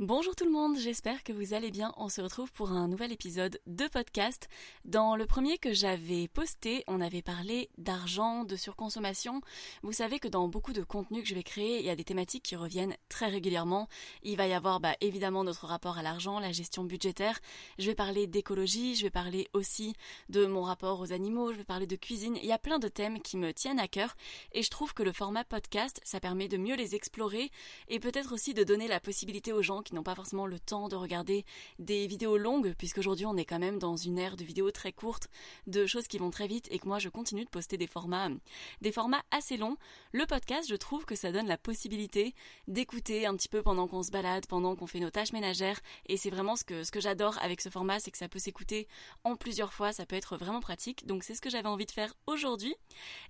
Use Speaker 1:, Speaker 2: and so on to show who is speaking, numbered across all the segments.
Speaker 1: Bonjour tout le monde, j'espère que vous allez bien. On se retrouve pour un nouvel épisode de podcast. Dans le premier que j'avais posté, on avait parlé d'argent, de surconsommation. Vous savez que dans beaucoup de contenus que je vais créer, il y a des thématiques qui reviennent très régulièrement. Il va y avoir bah, évidemment notre rapport à l'argent, la gestion budgétaire. Je vais parler d'écologie, je vais parler aussi de mon rapport aux animaux, je vais parler de cuisine. Il y a plein de thèmes qui me tiennent à cœur et je trouve que le format podcast, ça permet de mieux les explorer et peut-être aussi de donner la possibilité aux gens qui n'ont pas forcément le temps de regarder des vidéos longues, puisqu'aujourd'hui on est quand même dans une ère de vidéos très courtes, de choses qui vont très vite et que moi je continue de poster des formats, des formats assez longs. Le podcast, je trouve que ça donne la possibilité d'écouter un petit peu pendant qu'on se balade, pendant qu'on fait nos tâches ménagères, et c'est vraiment ce que, ce que j'adore avec ce format, c'est que ça peut s'écouter en plusieurs fois, ça peut être vraiment pratique, donc c'est ce que j'avais envie de faire aujourd'hui.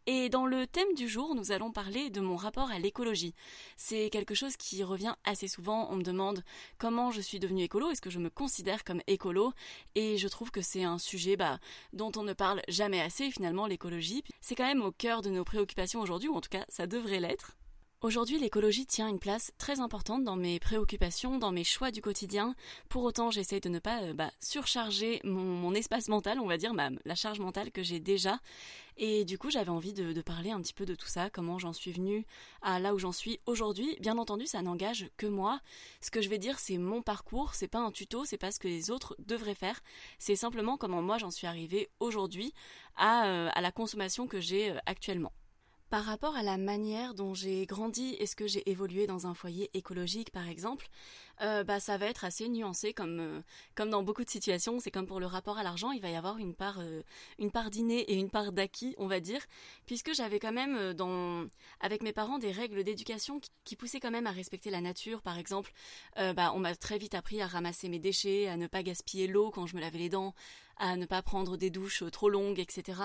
Speaker 1: Et dans le thème du jour, nous allons parler de mon rapport à l'écologie. C'est quelque chose qui revient assez souvent, on me demande comment je suis devenue écolo, est-ce que je me considère comme écolo? Et je trouve que c'est un sujet bah, dont on ne parle jamais assez finalement l'écologie. C'est quand même au cœur de nos préoccupations aujourd'hui, ou en tout cas ça devrait l'être. Aujourd'hui, l'écologie tient une place très importante dans mes préoccupations, dans mes choix du quotidien. Pour autant, j'essaye de ne pas euh, bah, surcharger mon, espace mental, on va dire, la charge mentale que j'ai déjà. Et du coup, j'avais envie de, parler un petit peu de tout ça, comment j'en suis venue à là où j'en suis aujourd'hui. Bien entendu, ça n'engage que moi. Ce que je vais dire, c'est mon parcours, c'est pas un tuto, c'est pas ce que les autres devraient faire. C'est simplement comment moi j'en suis arrivée aujourd'hui à, euh, la consommation que j'ai euh, actuellement. Par rapport à la manière dont j'ai grandi, est-ce que j'ai évolué dans un foyer écologique par exemple, euh, bah ça va être assez nuancé comme euh, comme dans beaucoup de situations. C'est comme pour le rapport à l'argent, il va y avoir une part euh, part et une part d'acquis, on va dire, puisque j'avais quand même dans avec mes parents des règles d'éducation qui, poussaient quand même à respecter la nature. Par exemple, bah on m'a très vite appris à ramasser mes déchets, à ne pas gaspiller l'eau quand je me lavais les dents, à ne pas prendre des douches trop longues, etc.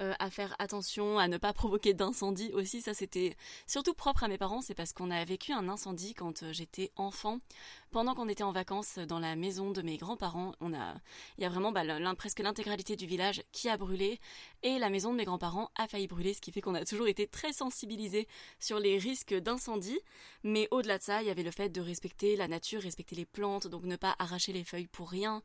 Speaker 1: Euh, à faire attention, à ne pas provoquer d'incendie aussi. Ça, c'était surtout propre à mes parents. C'est parce qu'on a vécu un incendie quand euh, j'étais enfant pendant qu'on était en vacances dans la maison de mes grands-parents, on a, il y a vraiment bah, presque l'intégralité du village qui a brûlé et la maison de mes grands-parents a failli brûler, ce qui fait qu'on a toujours été très sensibilisés sur les risques d'incendie. Mais au-delà de ça, il y avait le fait de respecter la nature, respecter les plantes, donc ne pas arracher les feuilles pour rien.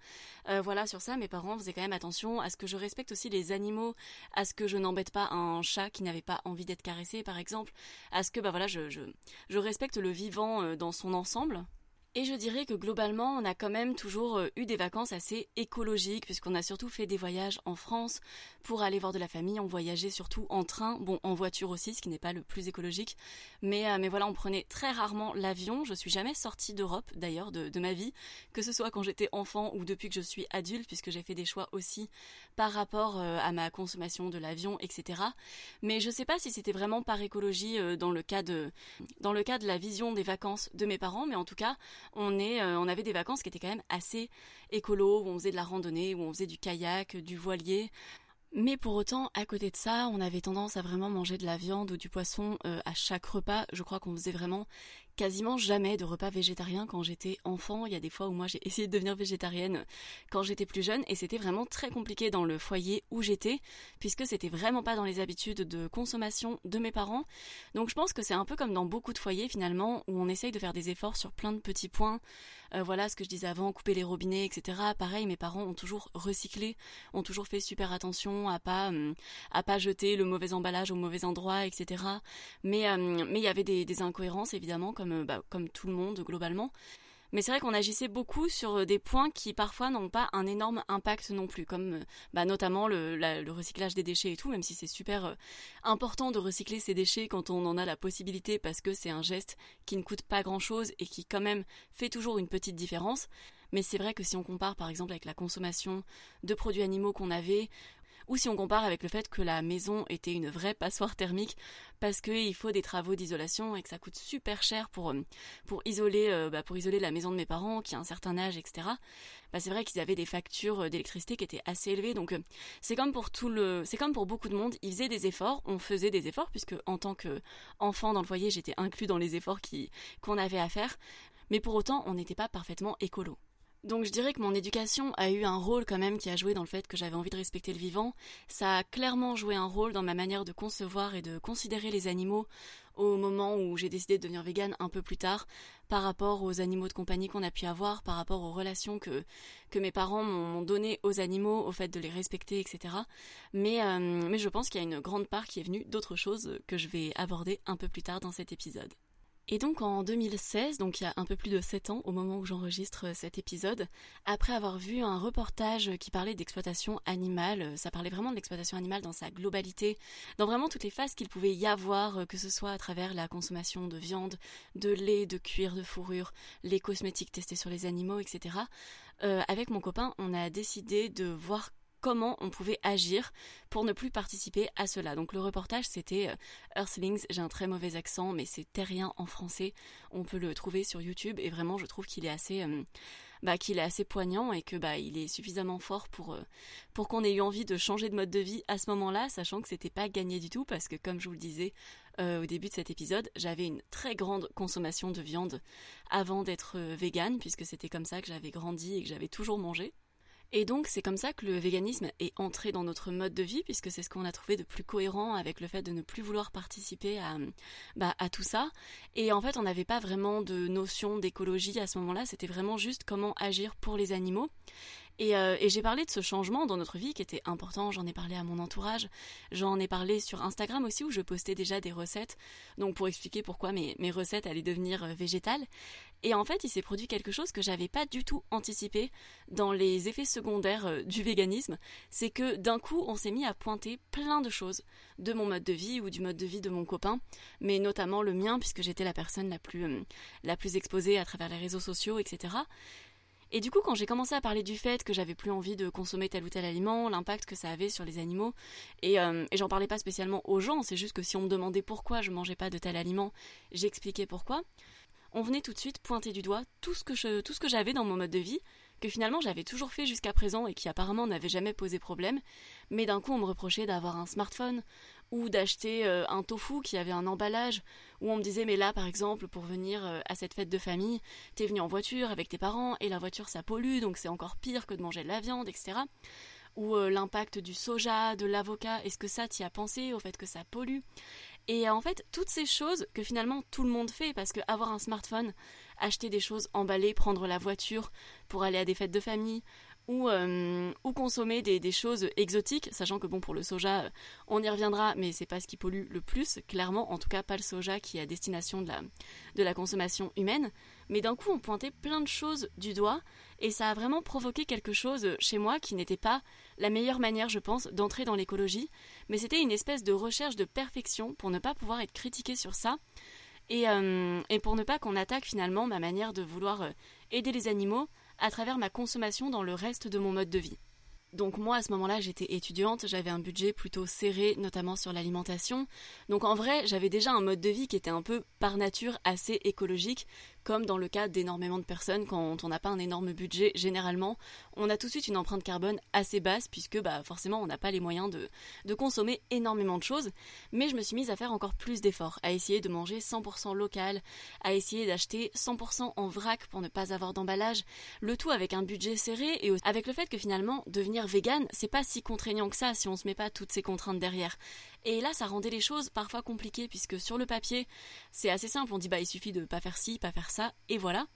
Speaker 1: Euh, voilà, sur ça, mes parents faisaient quand même attention à ce que je respecte aussi les animaux, à ce que je n'embête pas un chat qui n'avait pas envie d'être caressé, par exemple, à ce que bah voilà, je respecte le vivant euh, dans son ensemble. Et je dirais que globalement, on a quand même toujours euh, eu des vacances assez écologiques, puisqu'on a surtout fait des voyages en France pour aller voir de la famille. On voyageait surtout en train, bon, en voiture aussi, ce qui n'est pas le plus écologique. Mais, euh, mais voilà, on prenait très rarement l'avion. Je suis jamais sortie d'Europe, d'ailleurs, de, ma vie, que ce soit quand j'étais enfant ou depuis que je suis adulte, puisque j'ai fait des choix aussi par rapport euh, à ma consommation de l'avion, etc. Mais je sais pas si c'était vraiment par écologie dans le cas de, dans le cas de la vision des vacances de mes parents, mais en tout cas, euh, on avait des vacances qui étaient quand même assez écolo, où on faisait de la randonnée, où on faisait du kayak, du voilier. Mais pour autant, à côté de ça, on avait tendance à vraiment manger de la viande ou du poisson euh, à chaque repas. Je crois qu'on faisait vraiment quasiment jamais de repas végétariens quand j'étais enfant. Il y a des fois où moi j'ai essayé de devenir végétarienne quand j'étais plus jeune et c'était vraiment très compliqué dans le foyer où j'étais puisque c'était vraiment pas dans les habitudes de consommation de mes parents. Donc je pense que c'est un peu comme dans beaucoup de foyers finalement où on essaye de faire des efforts sur plein de petits points. Euh, voilà ce que je disais avant, couper les robinets, etc. Pareil, mes parents ont toujours recyclé, ont toujours fait super attention à pas hum, à pas jeter le mauvais emballage au mauvais endroit, etc. Mais hum, mais il y avait des, des incohérences évidemment euh, bah, comme, tout le monde globalement. Mais c'est vrai qu'on agissait beaucoup sur euh, des points qui parfois n'ont pas un énorme impact non plus, comme euh, bah, notamment le, recyclage des déchets et tout, même si c'est super important de recycler ces déchets quand on en a la possibilité parce que c'est un geste qui ne coûte pas grand-chose et qui quand même fait toujours une petite différence. Mais c'est vrai que si on compare par exemple avec la consommation de produits animaux qu'on avait, ou si on compare avec le fait que la maison était une vraie passoire thermique parce qu'il faut des travaux d'isolation et que ça coûte super cher pour, euh, pour, isoler, euh, bah, pour isoler la maison de mes parents qui a un certain âge, etc. Bah, c'est vrai qu'ils avaient des factures euh, d'électricité qui étaient assez élevées, donc c'est comme pour tout le, c'est comme pour beaucoup de monde, ils faisaient des efforts, on faisait des efforts puisque en tant qu'enfant dans le foyer, j'étais inclus dans les efforts qu'on avait à faire, mais pour autant, on n'était pas parfaitement écolo. Donc je dirais que mon éducation a eu un rôle quand même qui a joué dans le fait que j'avais envie de respecter le vivant. Ça a clairement joué un rôle dans ma manière de concevoir et de considérer les animaux au moment où j'ai décidé de devenir végane un peu plus tard, par rapport aux animaux de compagnie qu'on a pu avoir, par rapport aux relations que, mes parents m'ont données aux animaux, au fait de les respecter, etc. Euh, mais je pense qu'il y a une grande part qui est venue d'autres choses que je vais aborder un peu plus tard dans cet épisode. Et donc en 2016, donc il y a un peu plus de 7 ans au moment où j'enregistre cet épisode, après avoir vu un reportage qui parlait d'exploitation animale, ça parlait vraiment de l'exploitation animale dans sa globalité, dans vraiment toutes les phases qu'il pouvait y avoir, que ce soit à travers la consommation de viande, de lait, de cuir, de fourrure, les cosmétiques testés sur les animaux, etc. Euh, avec mon copain, on a décidé de voir comment on pouvait agir pour ne plus participer à cela. Donc le reportage c'était euh, Earthlings, j'ai un très mauvais accent mais c'est terrien en français, on peut le trouver sur YouTube et vraiment je trouve qu'il est assez euh, bah, qu'il est assez poignant et que bah il est suffisamment fort pour euh, pour qu'on ait eu envie de changer de mode de vie à ce moment-là, sachant que c'était pas gagné du tout parce que comme je vous le disais au début de cet épisode, j'avais une très grande consommation de viande avant d'être végane puisque c'était comme ça que j'avais grandi et que j'avais toujours mangé. Et donc c'est comme ça que le véganisme est entré dans notre mode de vie, puisque c'est ce qu'on a trouvé de plus cohérent avec le fait de ne plus vouloir participer à, bah, à tout ça. Et en fait on n'avait pas vraiment de notion d'écologie à ce moment-là, c'était vraiment juste comment agir pour les animaux. Euh, et, j'ai parlé de ce changement dans notre vie qui était important, j'en ai parlé à mon entourage, j'en ai parlé sur Instagram aussi où je postais déjà des recettes, donc pour expliquer pourquoi mes, mes recettes allaient devenir euh, végétales. Et en fait, il s'est produit quelque chose que j'avais pas du tout anticipé dans les effets secondaires euh, du véganisme, c'est que d'un coup, on s'est mis à pointer plein de choses de mon mode de vie ou du mode de vie de mon copain, mais notamment le mien puisque j'étais la personne la plus la plus exposée à travers les réseaux sociaux, etc. Et du coup, quand j'ai commencé à parler du fait que j'avais plus envie de consommer tel ou tel aliment, l'impact que ça avait sur les animaux, et, euh, et j'en parlais pas spécialement aux gens, c'est juste que si on me demandait pourquoi je mangeais pas de tel aliment, j'expliquais pourquoi. On venait tout de suite pointer du doigt tout ce que tout ce que j'avais dans mon mode de vie, que finalement j'avais toujours fait jusqu'à présent et qui apparemment n'avait jamais posé problème, mais d'un coup on me reprochait d'avoir un smartphone ou d'acheter euh, un tofu qui avait un emballage, où on me disait mais là par exemple pour venir euh, à cette fête de famille, t'es venu en voiture avec tes parents et la voiture ça pollue donc c'est encore pire que de manger de la viande, etc. Ou euh, l'impact du soja, de l'avocat, est-ce que ça t'y a pensé au fait que ça pollue? Et en fait, toutes ces choses que finalement tout le monde fait, parce que avoir un smartphone, acheter des choses emballées, prendre la voiture pour aller à des fêtes de famille, ou, euh, ou consommer des, choses exotiques, sachant que bon pour le soja, on y reviendra, mais c'est pas ce qui pollue le plus, clairement, en tout cas pas le soja qui est à destination de la, consommation humaine. Mais d'un coup, on pointait plein de choses du doigt, et ça a vraiment provoqué quelque chose chez moi qui n'était pas la meilleure manière, je pense, d'entrer dans l'écologie, mais c'était une espèce de recherche de perfection pour ne pas pouvoir être critiqué sur ça. Et, euh, et pour ne pas qu'on attaque finalement ma manière de vouloir euh, aider les animaux à travers ma consommation dans le reste de mon mode de vie. Donc moi à ce moment-là j'étais étudiante, j'avais un budget plutôt serré notamment sur l'alimentation. Donc en vrai j'avais déjà un mode de vie qui était un peu par nature assez écologique comme dans le cas d'énormément de personnes quand on n'a pas un énorme budget généralement on a tout de suite une empreinte carbone assez basse puisque bah forcément on n'a pas les moyens de, consommer énormément de choses. Mais je me suis mise à faire encore plus d'efforts, à essayer de manger 100% local, à essayer d'acheter 100% en vrac pour ne pas avoir d'emballage, le tout avec un budget serré et avec le fait que finalement devenir vegan, c'est pas si contraignant que ça si on se met pas toutes ces contraintes derrière. Et là, ça rendait les choses parfois compliquées puisque sur le papier, c'est assez simple. On dit bah il suffit de pas faire ci, pas faire ça, et voilà.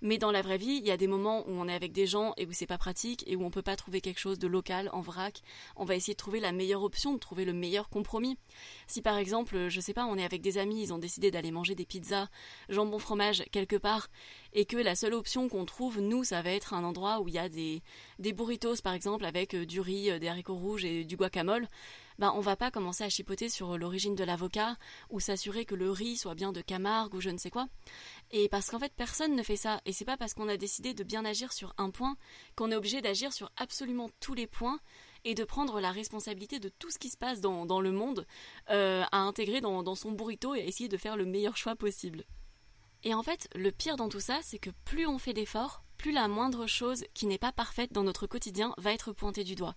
Speaker 1: Mais dans la vraie vie, il y a des moments où on est avec des gens et où c'est pas pratique et où on peut pas trouver quelque chose de local en vrac. On va essayer de trouver la meilleure option, de trouver le meilleur compromis. Si par exemple, je sais pas, on est avec des amis, ils ont décidé d'aller manger des pizzas, jambon fromage quelque part, et que la seule option qu'on trouve, nous, ça va être un endroit où il y a des, des burritos par exemple avec euh, du riz, euh, des haricots rouges et du guacamole ben on va pas commencer à chipoter sur l'origine de l'avocat ou s'assurer que le riz soit bien de Camargue ou je ne sais quoi. Et parce qu'en fait personne ne fait ça et c'est pas parce qu'on a décidé de bien agir sur un point qu'on est obligé d'agir sur absolument tous les points et de prendre la responsabilité de tout ce qui se passe dans, le monde euh, à intégrer dans, dans son burrito et à essayer de faire le meilleur choix possible. Et en fait, le pire dans tout ça, c'est que plus on fait d'efforts, plus la moindre chose qui n'est pas parfaite dans notre quotidien va être pointée du doigt.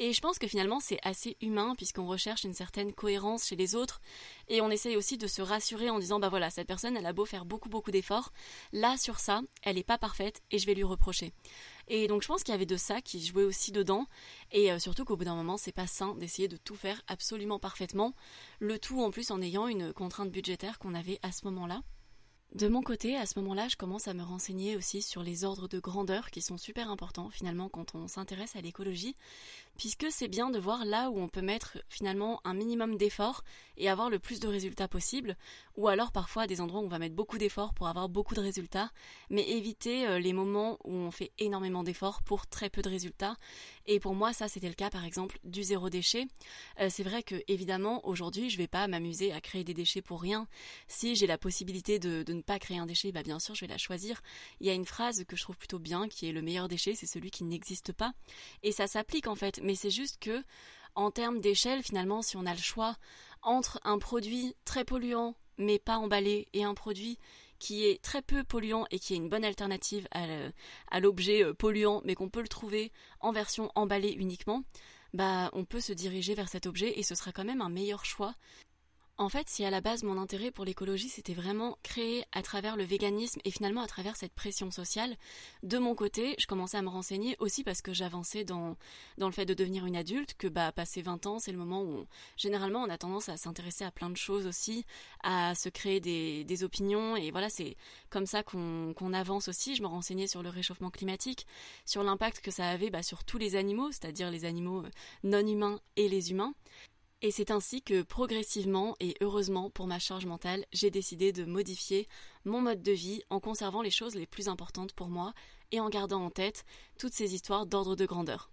Speaker 1: Et je pense que finalement c'est assez humain puisqu'on recherche une certaine cohérence chez les autres. Et on essaye aussi de se rassurer en disant bah voilà cette personne elle a beau faire beaucoup beaucoup d'efforts, là sur ça elle n'est pas parfaite et je vais lui reprocher. Et donc je pense qu'il y avait de ça qui jouait aussi dedans. Et euh, surtout qu'au bout d'un moment c'est pas sain d'essayer de tout faire absolument parfaitement, le tout en plus en ayant une contrainte budgétaire qu'on avait à ce moment-là. De mon côté, à ce moment-là, je commence à me renseigner aussi sur les ordres de grandeur qui sont super importants finalement quand on s'intéresse à l'écologie, puisque c'est bien de voir là où on peut mettre finalement un minimum d'efforts et avoir le plus de résultats possible, ou alors parfois des endroits où on va mettre beaucoup d'efforts pour avoir beaucoup de résultats, mais éviter euh, les moments où on fait énormément d'efforts pour très peu de résultats. Et pour moi, ça c'était le cas par exemple du zéro déchet. Euh, c'est vrai que évidemment aujourd'hui, je vais pas m'amuser à créer des déchets pour rien. Si j'ai la possibilité de, de ne pas créer un déchet, bah bien sûr, je vais la choisir. Il y a une phrase que je trouve plutôt bien qui est le meilleur déchet, c'est celui qui n'existe pas. Et ça s'applique en fait, mais c'est juste que en termes d'échelle, finalement, si on a le choix entre un produit très polluant mais pas emballé et un produit qui est très peu polluant et qui est une bonne alternative à l'objet euh, polluant mais qu'on peut le trouver en version emballée uniquement, bah on peut se diriger vers cet objet et ce sera quand même un meilleur choix en fait, si à la base mon intérêt pour l'écologie c'était vraiment créé à travers le véganisme et finalement à travers cette pression sociale, de mon côté, je commençais à me renseigner aussi parce que j'avançais dans, dans le fait de devenir une adulte, que bah passer 20 ans, c'est le moment où généralement on a tendance à s'intéresser à plein de choses aussi, à se créer des, des opinions et voilà, c'est comme ça qu'on avance aussi. Je me renseignais sur le réchauffement climatique, sur l'impact que ça avait bah, sur tous les animaux, c'est-à-dire les animaux non humains et les humains. Et c'est ainsi que progressivement et heureusement pour ma charge mentale, j'ai décidé de modifier mon mode de vie en conservant les choses les plus importantes pour moi et en gardant en tête toutes ces histoires d'ordre de grandeur.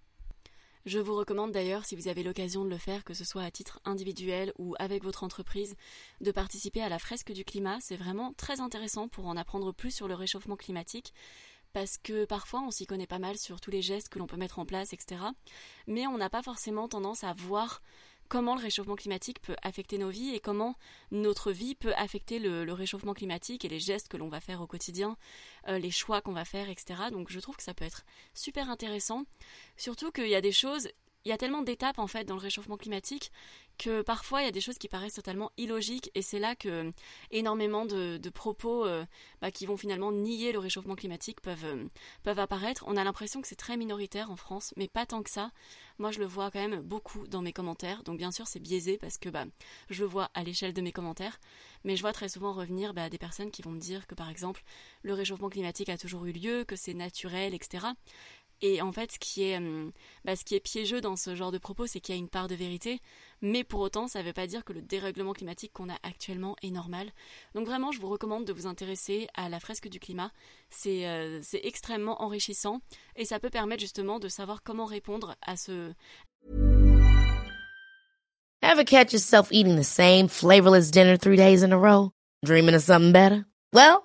Speaker 1: Je vous recommande d'ailleurs, si vous avez l'occasion de le faire, que ce soit à titre individuel ou avec votre entreprise, de participer à la fresque du climat. C'est vraiment très intéressant pour en apprendre plus sur le réchauffement climatique parce que parfois on s'y connaît pas mal sur tous les gestes que l'on peut mettre en place, etc. Mais on n'a pas forcément tendance à voir comment le réchauffement climatique peut affecter nos vies et comment notre vie peut affecter le, réchauffement climatique et les gestes que l'on va faire au quotidien, euh, les choix qu'on va faire, etc. Donc je trouve que ça peut être super intéressant. Surtout qu'il y a des choses, il y a tellement d'étapes en fait dans le réchauffement climatique que parfois il y a des choses qui paraissent totalement illogiques et c'est là que énormément de, propos euh, bah, qui vont finalement nier le réchauffement climatique peuvent, euh, peuvent apparaître. On a l'impression que c'est très minoritaire en France, mais pas tant que ça. Moi je le vois quand même beaucoup dans mes commentaires, donc bien sûr c'est biaisé parce que bah, je le vois à l'échelle de mes commentaires, mais je vois très souvent revenir bah, des personnes qui vont me dire que par exemple le réchauffement climatique a toujours eu lieu, que c'est naturel, etc. Et en fait, ce qui est, hum, bah, piégeux dans ce genre de propos, c'est qu'il y a une part de vérité, mais pour autant, ça ne veut pas dire que le dérèglement climatique qu'on a actuellement est normal. Donc vraiment, je vous recommande de vous intéresser à la fresque du climat. C'est euh, extrêmement enrichissant et ça peut permettre justement de savoir comment répondre à ce...
Speaker 2: Ever catch yourself eating the same flavorless dinner three days in a row? Dreaming of something better? Well,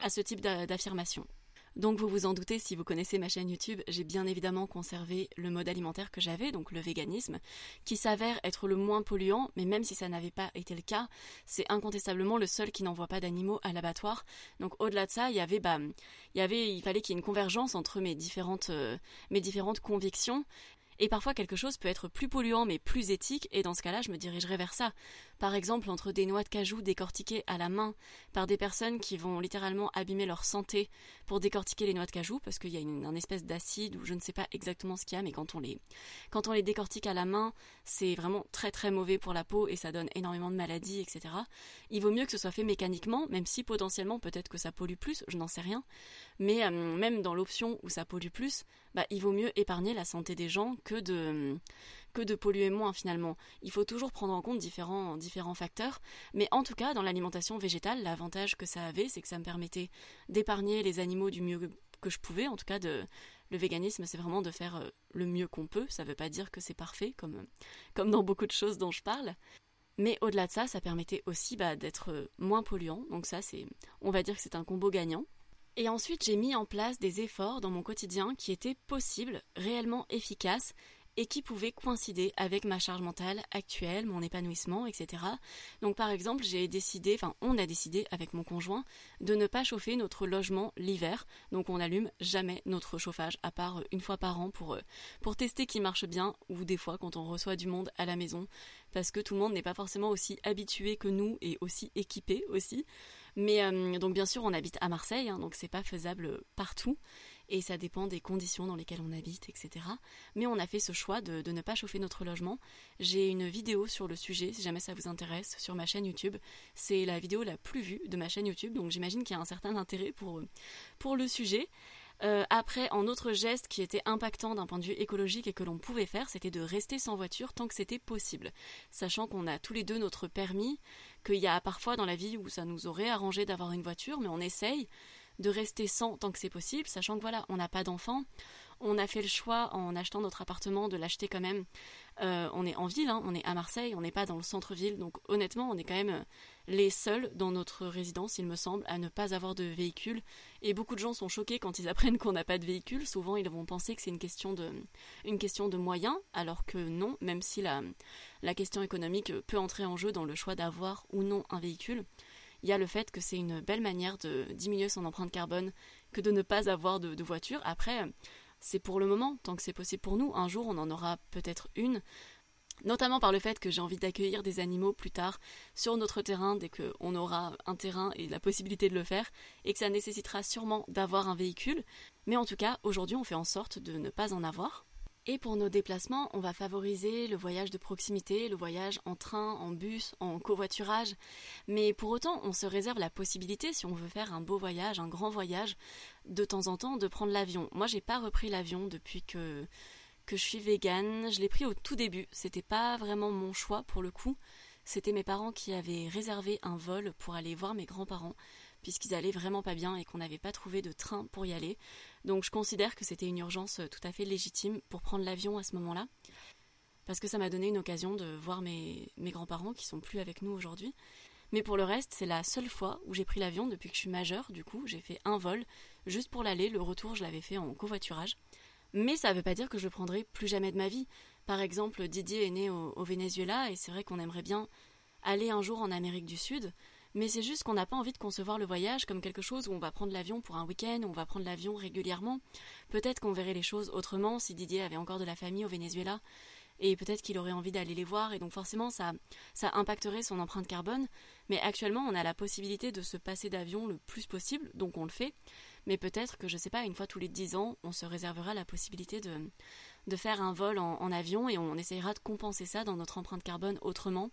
Speaker 1: À ce type d'a- d'affirmation. Donc vous vous en doutez, si vous connaissez ma chaîne YouTube, j'ai bien évidemment conservé le mode alimentaire que j'avais, donc le véganisme, qui s'avère être le moins polluant, mais même si ça n'avait pas été le cas, c'est incontestablement le seul qui n'envoie pas d'animaux à l'abattoir. Donc au-delà de ça, il y avait, bah, il fallait qu'il y ait une convergence entre mes différentes, euh, mes différentes convictions. Et parfois quelque chose peut être plus polluant mais plus éthique, et dans ce cas-là, je me dirigerai vers ça. Par exemple, entre des noix de cajou décortiquées à la main par des personnes qui vont littéralement abîmer leur santé pour décortiquer les noix de cajou, parce qu'il y a une, un espèce d'acide ou je ne sais pas exactement ce qu'il y a, mais quand on les, quand on les décortique à la main, c'est vraiment très très mauvais pour la peau et ça donne énormément de maladies, etc. Il vaut mieux que ce soit fait mécaniquement, même si potentiellement peut-être que ça pollue plus, je n'en sais rien. Mais euh, même dans l'option où ça pollue plus, bah, il vaut mieux épargner la santé des gens que de, que de polluer moins finalement. Il faut toujours prendre en compte différents, différents facteurs. Mais en tout cas, dans l'alimentation végétale, l'avantage que ça avait, c'est que ça me permettait d'épargner les animaux du mieux que je pouvais. En tout cas, de, le véganisme, c'est vraiment de faire euh, le mieux qu'on peut. Ça ne veut pas dire que c'est parfait, comme, comme dans beaucoup de choses dont je parle. Mais au-delà de ça, ça permettait aussi bah, d'être euh, moins polluant. Donc ça, c'est, on va dire que c'est un combo gagnant. Et ensuite, j'ai mis en place des efforts dans mon quotidien qui étaient possibles, réellement efficaces et qui pouvaient coïncider avec ma charge mentale actuelle, mon épanouissement, etc. Donc par exemple, j'ai décidé, enfin on a décidé avec mon conjoint de ne pas chauffer notre logement l'hiver. Donc on n'allume jamais notre chauffage, à part une fois par an pour, euh, pour tester qu'il marche bien, ou des fois quand on reçoit du monde à la maison, parce que tout le monde n'est pas forcément aussi habitué que nous et aussi équipé aussi. Mais euh, donc bien sûr on habite à Marseille, hein, donc c'est pas faisable partout et ça dépend des conditions dans lesquelles on habite, etc. Mais on a fait ce choix de, ne pas chauffer notre logement. J'ai une vidéo sur le sujet, si jamais ça vous intéresse, sur ma chaîne YouTube. C'est la vidéo la plus vue de ma chaîne YouTube, donc j'imagine qu'il y a un certain intérêt pour, pour le sujet. Euh, après, en autre geste qui était impactant d'un point de vue écologique et que l'on pouvait faire, c'était de rester sans voiture tant que c'était possible. Sachant qu'on a tous les deux notre permis, qu'il y a parfois dans la vie où ça nous aurait arrangé d'avoir une voiture, mais on essaye de rester sans tant que c'est possible, sachant que voilà, on n'a pas d'enfants. On a fait le choix en achetant notre appartement de l'acheter quand même. Euh, on est en ville, hein, on est à Marseille, on n'est pas dans le centre-ville, donc honnêtement, on est quand même les seuls dans notre résidence, il me semble, à ne pas avoir de véhicule. Et beaucoup de gens sont choqués quand ils apprennent qu'on n'a pas de véhicule. Souvent, ils vont penser que c'est une question de, une question de moyens, alors que non, même si la, la question économique peut entrer en jeu dans le choix d'avoir ou non un véhicule il y a le fait que c'est une belle manière de diminuer son empreinte carbone que de ne pas avoir de, voiture. Après, c'est pour le moment, tant que c'est possible pour nous. Un jour, on en aura peut-être une, notamment par le fait que j'ai envie d'accueillir des animaux plus tard sur notre terrain dès qu'on aura un terrain et la possibilité de le faire, et que ça nécessitera sûrement d'avoir un véhicule. Mais en tout cas, aujourd'hui, on fait en sorte de ne pas en avoir. Et pour nos déplacements, on va favoriser le voyage de proximité, le voyage en train, en bus, en covoiturage. Mais pour autant, on se réserve la possibilité, si on veut faire un beau voyage, un grand voyage, de temps en temps, de prendre l'avion. Moi, j'ai pas repris l'avion depuis que, que je suis végane. Je l'ai pris au tout début. C'était pas vraiment mon choix pour le coup. C'était mes parents qui avaient réservé un vol pour aller voir mes grands-parents puisqu'ils allaient vraiment pas bien et qu'on n'avait pas trouvé de train pour y aller. Donc je considère que c'était une urgence tout à fait légitime pour prendre l'avion à ce moment-là, parce que ça m'a donné une occasion de voir mes, mes grands-parents qui sont plus avec nous aujourd'hui. Mais pour le reste, c'est la seule fois où j'ai pris l'avion depuis que je suis majeure, du coup j'ai fait un vol, juste pour l'aller, le retour je l'avais fait en covoiturage. Mais ça ne veut pas dire que je le prendrai plus jamais de ma vie. Par exemple, Didier est né au, au Venezuela et c'est vrai qu'on aimerait bien aller un jour en Amérique du Sud, mais c'est juste qu'on n'a pas envie de concevoir le voyage comme quelque chose où on va prendre l'avion pour un week-end, où on va prendre l'avion régulièrement. Peut-être qu'on verrait les choses autrement si Didier avait encore de la famille au Venezuela. et peut-être qu'il aurait envie d'aller les voir et donc forcément ça, ça impacterait son empreinte carbone. Mais actuellement on a la possibilité de se passer d'avion le plus possible, donc on le fait. Mais peut-être que je sais pas, une fois tous les 10 ans, on se réservera la possibilité de, de faire un vol en, avion et on essayera de compenser ça dans notre empreinte carbone autrement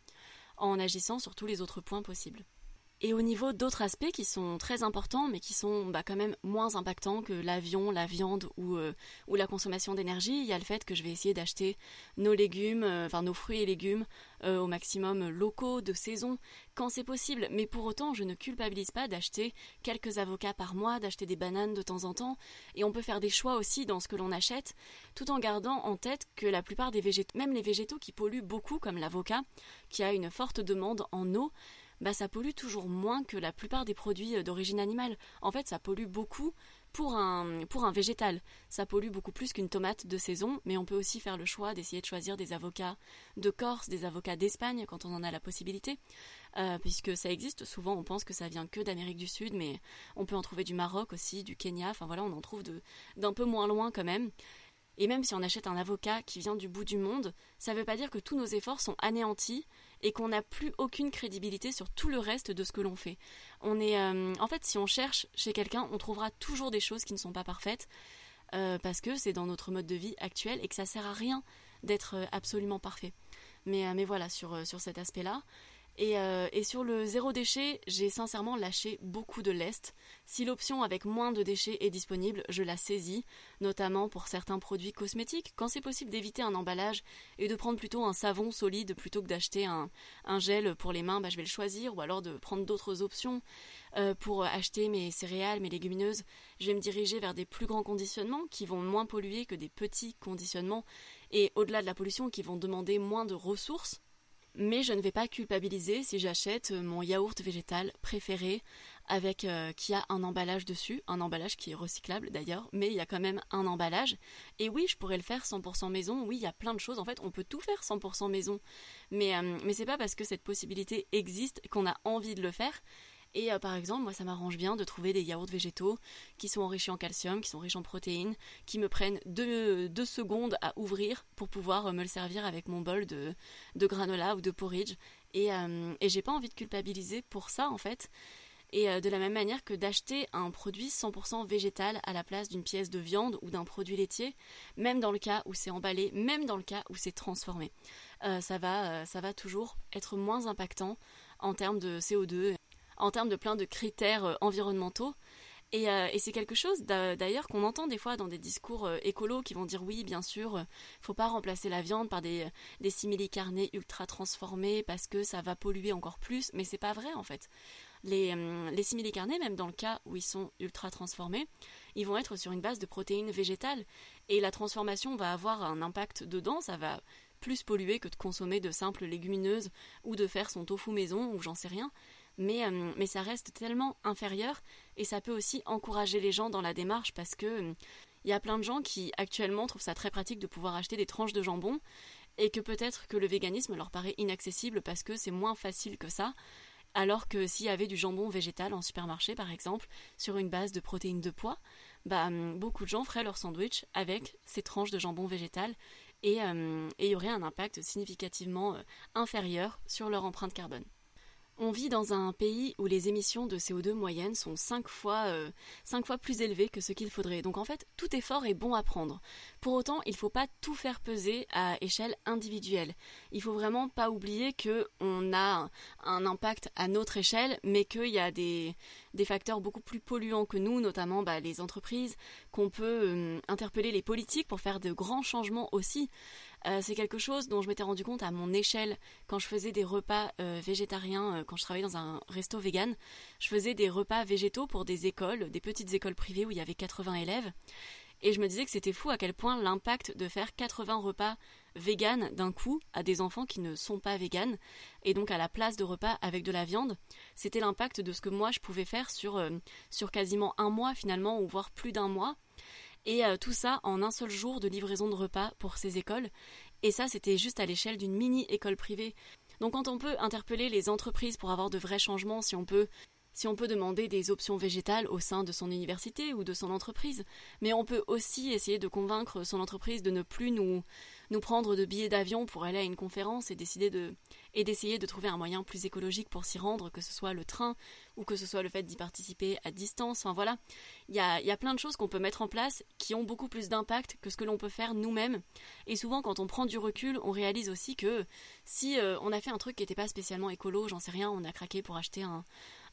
Speaker 1: en agissant sur tous les autres points possibles. Et au niveau d'autres aspects qui sont très importants, mais qui sont bah, quand même moins impactants que l'avion, la viande ou, euh, ou la consommation d'énergie, il y a le fait que je vais essayer d'acheter nos légumes, euh, enfin nos fruits et légumes euh, au maximum locaux, de saison, quand c'est possible. Mais pour autant, je ne culpabilise pas d'acheter quelques avocats par mois, d'acheter des bananes de temps en temps. Et on peut faire des choix aussi dans ce que l'on achète, tout en gardant en tête que la plupart des végétaux, même les végétaux qui polluent beaucoup, comme l'avocat, qui a une forte demande en eau, bah, ça pollue toujours moins que la plupart des produits euh, d'origine animale. En fait, ça pollue beaucoup pour un, pour un végétal. Ça pollue beaucoup plus qu'une tomate de saison, mais on peut aussi faire le choix d'essayer de choisir des avocats de Corse, des avocats d'Espagne quand on en a la possibilité, euh, puisque ça existe. Souvent, on pense que ça vient que d'Amérique du Sud, mais on peut en trouver du Maroc aussi, du Kenya. Enfin voilà, on en trouve d'un peu moins loin quand même. Et même si on achète un avocat qui vient du bout du monde, ça ne veut pas dire que tous nos efforts sont anéantis et qu'on n'a plus aucune crédibilité sur tout le reste de ce que l'on fait. On est, euh, en fait, si on cherche chez quelqu'un, on trouvera toujours des choses qui ne sont pas parfaites euh, parce que c'est dans notre mode de vie actuel et que ça sert à rien d'être euh, absolument parfait. Mais, mais voilà, sur, sur cet aspect-là. Euh, et, sur le zéro déchet, j'ai sincèrement lâché beaucoup de lest. Si l'option avec moins de déchets est disponible, je la saisis, notamment pour certains produits cosmétiques, quand c'est possible d'éviter un emballage et de prendre plutôt un savon solide plutôt que d'acheter un, gel pour les mains, bah, je vais le choisir, ou alors de prendre d'autres options. Euh, pour acheter mes céréales, mes légumineuses, je vais me diriger vers des plus grands conditionnements qui vont moins polluer que des petits conditionnements et au-delà de la pollution qui vont demander moins de ressources mais je ne vais pas culpabiliser si j'achète mon yaourt végétal préféré avec euh, qui a un emballage dessus, un emballage qui est recyclable d'ailleurs, mais il y a quand même un emballage. Et oui, je pourrais le faire 100% maison. Oui, il y a plein de choses. En fait, on peut tout faire 100% maison, mais euh, mais c'est pas parce que cette possibilité existe qu'on a envie de le faire. Et euh, par exemple, moi, ça m'arrange bien de trouver des yaourts végétaux qui sont enrichis en calcium, qui sont riches en protéines, qui me prennent deux, secondes à ouvrir pour pouvoir euh, me le servir avec mon bol de, granola ou de porridge. Et, euh, et j'ai pas envie de culpabiliser pour ça, en fait. Et de la même manière que d'acheter un produit 100% végétal à la place d'une pièce de viande ou d'un produit laitier, même dans le cas où c'est emballé, même dans le cas où c'est transformé. ça, va, ça va toujours être moins impactant en termes de CO2 en termes de plein de critères euh, environnementaux. Euh, et, c'est quelque chose d'ailleurs qu'on entend des fois dans des discours euh, écolos qui vont dire oui, bien sûr, il faut pas remplacer la viande par des, des simili-carnés ultra transformés parce que ça va polluer encore plus, mais c'est pas vrai en fait. Les, les simili-carnés, même dans le cas où ils sont ultra transformés, ils vont être sur une base de protéines végétales et la transformation va avoir un impact dedans, ça va plus polluer que de consommer de simples légumineuses ou de faire son tofu maison ou j'en sais rien mais, euh, mais ça reste tellement inférieur et ça peut aussi encourager les gens dans la démarche parce que il euh, y a plein de gens qui actuellement trouvent ça très pratique de pouvoir acheter des tranches de jambon et que peut-être que le véganisme leur paraît inaccessible parce que c'est moins facile que ça. Alors que s'il y avait du jambon végétal en supermarché, par exemple, sur une base de protéines de pois, bah, hum, beaucoup de gens feraient leur sandwich avec ces tranches de jambon végétal et il y aurait un impact significativement euh, inférieur sur leur empreinte carbone. On vit dans un pays où les émissions de CO2 moyennes sont 5 fois, euh, fois plus élevées que ce qu'il faudrait. Donc en fait, tout effort est bon à prendre. Pour autant, il ne faut pas tout faire peser à échelle individuelle. Il faut vraiment pas oublier qu'on a un impact à notre échelle, mais qu'il y a des, facteurs beaucoup plus polluants que nous, notamment bah, les entreprises, qu'on peut euh, interpeller les politiques pour faire de grands changements aussi. Euh, c'est quelque chose dont je m'étais rendu compte à mon échelle quand je faisais des repas euh, végétariens, euh, quand je travaillais dans un resto vegan. Je faisais des repas végétaux pour des écoles, des petites écoles privées où il y avait 80 élèves. Et je me disais que c'était fou à quel point l'impact de faire 80 repas vegan d'un coup à des enfants qui ne sont pas vegan, et donc à la place de repas avec de la viande, c'était l'impact de ce que moi je pouvais faire sur, sur quasiment un mois finalement, ou voire plus d'un mois. Et euh, tout ça en un seul jour de livraison de repas pour ces écoles. Et ça, c'était juste à l'échelle d'une mini-école privée. Donc quand on peut interpeller les entreprises pour avoir de vrais changements, si on peut si on peut demander des options végétales au sein de son université ou de son entreprise, mais on peut aussi essayer de convaincre son entreprise de ne plus nous, nous prendre de billets d'avion pour aller à une conférence et décider de et d'essayer de trouver un moyen plus écologique pour s'y rendre, que ce soit le train ou que ce soit le fait d'y participer à distance. Enfin voilà, il y a, y a plein de choses qu'on peut mettre en place qui ont beaucoup plus d'impact que ce que l'on peut faire nous-mêmes. Et souvent, quand on prend du recul, on réalise aussi que si euh, on a fait un truc qui n'était pas spécialement écolo, j'en sais rien, on a craqué pour acheter un,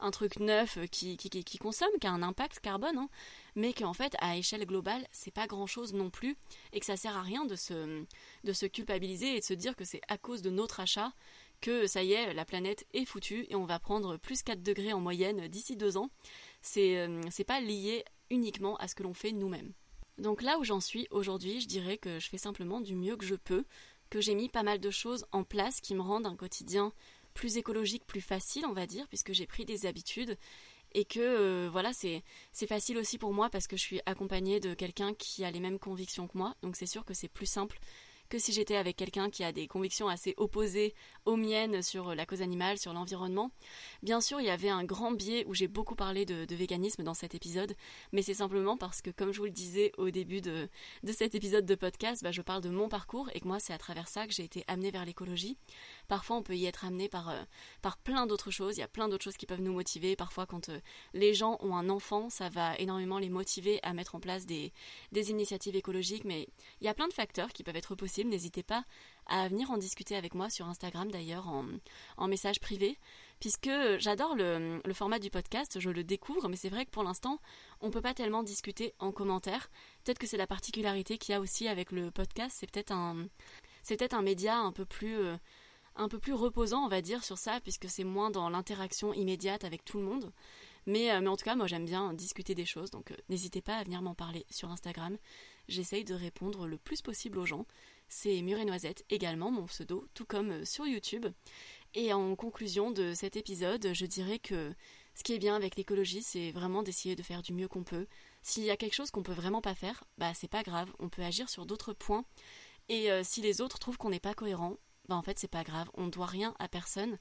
Speaker 1: un truc neuf qui, qui, qui, consomme, qui a un impact carbone, hein, mais qu'en fait, à échelle globale, c'est pas grand chose non plus, et que ça sert à rien de se, de se culpabiliser et de se dire que c'est à cause de notre achat que ça y est, la planète est foutue et on va prendre plus 4 degrés en moyenne d'ici deux ans. C'est, euh, c'est pas lié uniquement à ce que l'on fait nous-mêmes. Donc là où j'en suis aujourd'hui, je dirais que je fais simplement du mieux que je peux, que j'ai mis pas mal de choses en place qui me rendent un quotidien plus écologique, plus facile, on va dire, puisque j'ai pris des habitudes. Et que euh, voilà c'est c'est facile aussi pour moi parce que je suis accompagnée de quelqu'un qui a les mêmes convictions que moi. Donc c'est sûr que c'est plus simple que si j'étais avec quelqu'un qui a des convictions assez opposées aux miennes sur la cause animale, sur l'environnement. Bien sûr, il y avait un grand biais où j'ai beaucoup parlé de, véganisme dans cet épisode, mais c'est simplement parce que, comme je vous le disais au début de, de cet épisode de podcast, bah, je parle de mon parcours et que moi, c'est à travers ça que j'ai été amenée vers l'écologie. Parfois, on peut y être amené par, euh, par plein d'autres choses. Il y a plein d'autres choses qui peuvent nous motiver. Parfois, quand euh, les gens ont un enfant, ça va énormément les motiver à mettre en place des, des initiatives écologiques. Mais il y a plein de facteurs qui peuvent être possibles N'hésitez pas à venir en discuter avec moi sur Instagram d'ailleurs en, message privé, puisque j'adore le, format du podcast, je le découvre, mais c'est vrai que pour l'instant, on ne peut pas tellement discuter en commentaire. Peut-être que c'est la particularité qu'il y a aussi avec le podcast, c'est peut-être un, c'est peut-être un média un peu plus euh, un peu plus reposant, on va dire, sur ça, puisque c'est moins dans l'interaction immédiate avec tout le monde. Mais, euh, mais en tout cas, moi j'aime bien discuter des choses, donc euh, n'hésitez pas à venir m'en parler sur Instagram. J'essaye de répondre le plus possible aux gens. C'est Muret Noisette également, mon pseudo, tout comme euh, sur YouTube. Et en conclusion de cet épisode, je dirais que ce qui est bien avec l'écologie, c'est vraiment d'essayer de faire du mieux qu'on peut. S'il y a quelque chose qu'on peut vraiment pas faire, bah c'est pas grave, on peut agir sur d'autres points. Et si les autres trouvent qu'on n'est pas cohérent, bah en fait c'est pas grave, on ne doit rien à personne.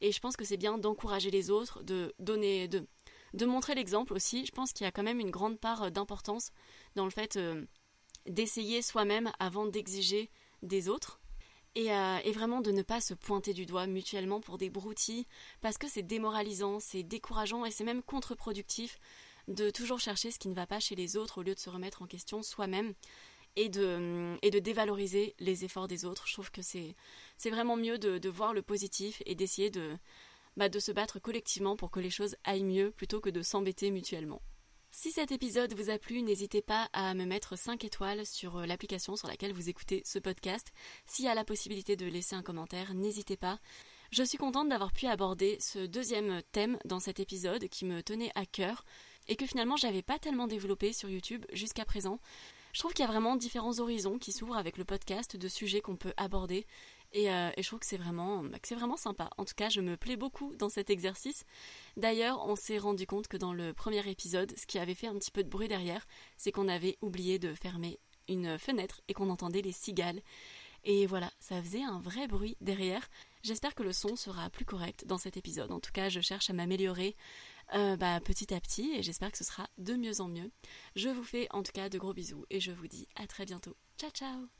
Speaker 1: Et je pense que c'est bien d'encourager les autres, de donner, de, de montrer l'exemple aussi. Je pense qu'il y a quand même une grande part euh, d'importance dans le fait euh, d'essayer soi-même avant d'exiger des autres. Et, euh, et, vraiment de ne pas se pointer du doigt mutuellement pour des broutilles, parce que c'est démoralisant, c'est décourageant et c'est même contre-productif de toujours chercher ce qui ne va pas chez les autres au lieu de se remettre en question soi-même et de, et de dévaloriser les efforts des autres. Je trouve que c'est, c'est vraiment mieux de, de, voir le positif et d'essayer de, bah, de se battre collectivement pour que les choses aillent mieux plutôt que de s'embêter mutuellement. Si cet épisode vous a plu, n'hésitez pas à me mettre 5 étoiles sur euh, l'application sur laquelle vous écoutez ce podcast. S'il y a la possibilité de laisser un commentaire, n'hésitez pas. Je suis contente d'avoir pu aborder ce deuxième thème dans cet épisode qui me tenait à cœur et que finalement j'avais pas tellement développé sur YouTube jusqu'à présent. Je trouve qu'il y a vraiment différents horizons qui s'ouvrent avec le podcast de sujets qu'on peut aborder. Et, euh, je trouve que c'est vraiment, bah, c'est vraiment sympa. En tout cas, je me plais beaucoup dans cet exercice. D'ailleurs, on s'est rendu compte que dans le premier épisode, ce qui avait fait un petit peu de bruit derrière, c'est qu'on avait oublié de fermer une fenêtre et qu'on entendait les cigales. Et voilà, ça faisait un vrai bruit derrière. J'espère que le son sera plus correct dans cet épisode. En tout cas, je cherche à m'améliorer euh, bah, petit à petit et j'espère que ce sera de mieux en mieux. Je vous fais en tout cas de gros bisous et je vous dis à très bientôt. Ciao ciao